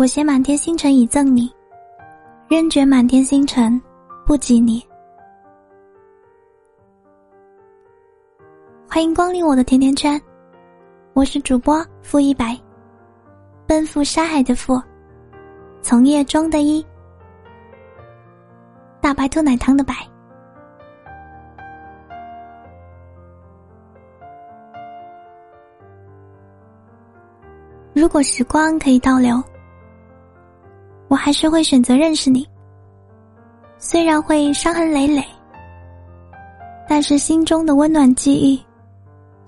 我携满天星辰以赠你，任觉满天星辰不及你。欢迎光临我的甜甜圈，我是主播付一白，奔赴沙海的赴，从业中的一，大白兔奶糖的白。如果时光可以倒流，我还是会选择认识你。虽然会伤痕累累，但是心中的温暖记忆，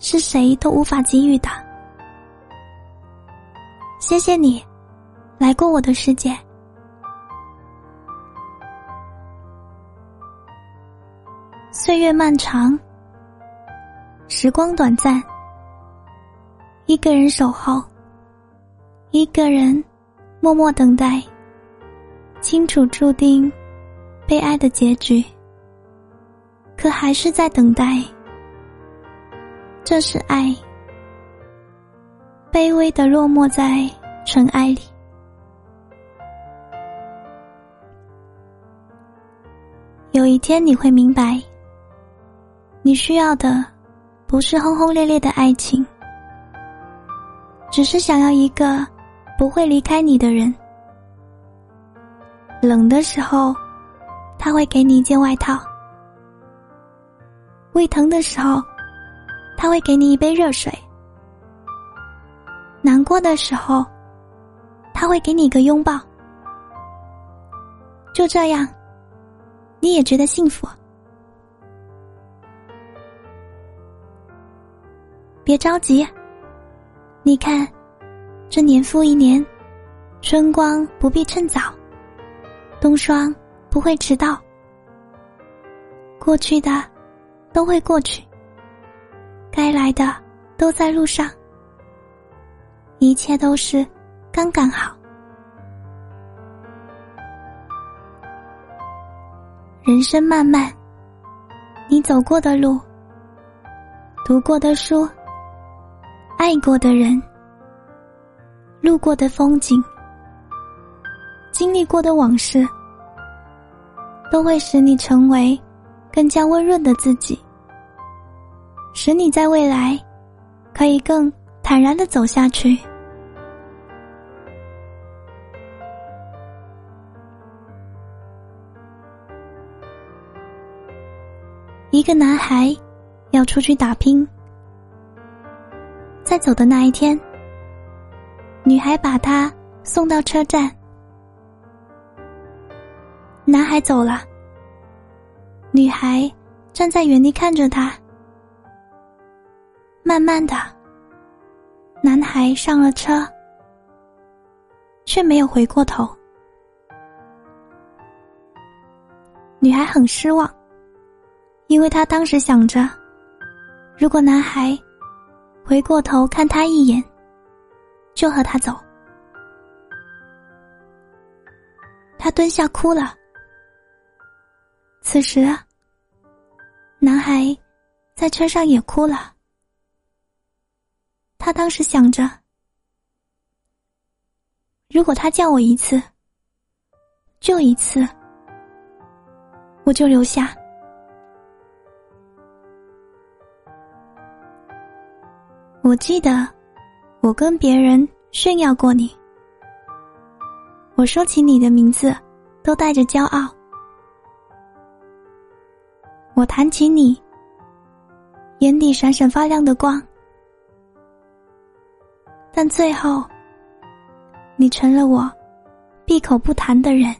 是谁都无法给予的。谢谢你，来过我的世界。岁月漫长，时光短暂，一个人守候。一个人默默等待，清楚注定被爱的结局，可还是在等待。这是爱，卑微的落寞在尘埃里。有一天你会明白，你需要的不是轰轰烈烈的爱情，只是想要一个。不会离开你的人，冷的时候，他会给你一件外套；胃疼的时候，他会给你一杯热水；难过的时候，他会给你一个拥抱。就这样，你也觉得幸福。别着急，你看。这年复一年，春光不必趁早，冬霜不会迟到。过去的都会过去，该来的都在路上，一切都是刚刚好。人生漫漫，你走过的路，读过的书，爱过的人。路过的风景，经历过的往事，都会使你成为更加温润的自己，使你在未来可以更坦然的走下去。一个男孩要出去打拼，在走的那一天。女孩把他送到车站，男孩走了，女孩站在原地看着他。慢慢的，男孩上了车，却没有回过头。女孩很失望，因为她当时想着，如果男孩回过头看她一眼。就和他走。他蹲下哭了。此时，男孩在车上也哭了。他当时想着，如果他叫我一次，就一次，我就留下。我记得。我跟别人炫耀过你，我说起你的名字，都带着骄傲。我谈起你，眼底闪闪发亮的光，但最后，你成了我闭口不谈的人。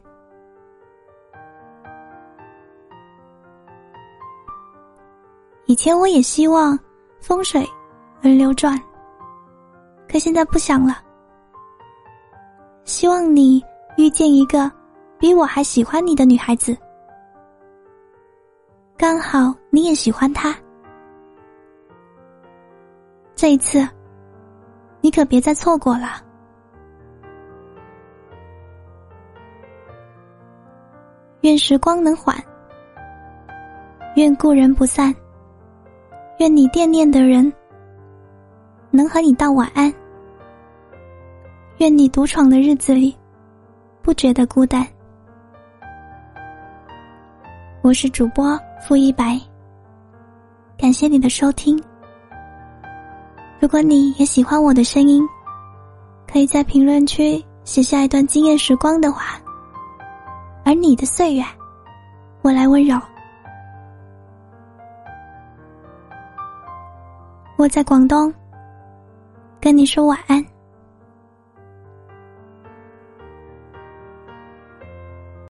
以前我也希望风水轮流转。可现在不想了。希望你遇见一个比我还喜欢你的女孩子，刚好你也喜欢他。这一次，你可别再错过了。愿时光能缓，愿故人不散，愿你惦念的人能和你道晚安。愿你独闯的日子里，不觉得孤单。我是主播付一白，感谢你的收听。如果你也喜欢我的声音，可以在评论区写下一段惊艳时光的话，而你的岁月，我来温柔。我在广东，跟你说晚安。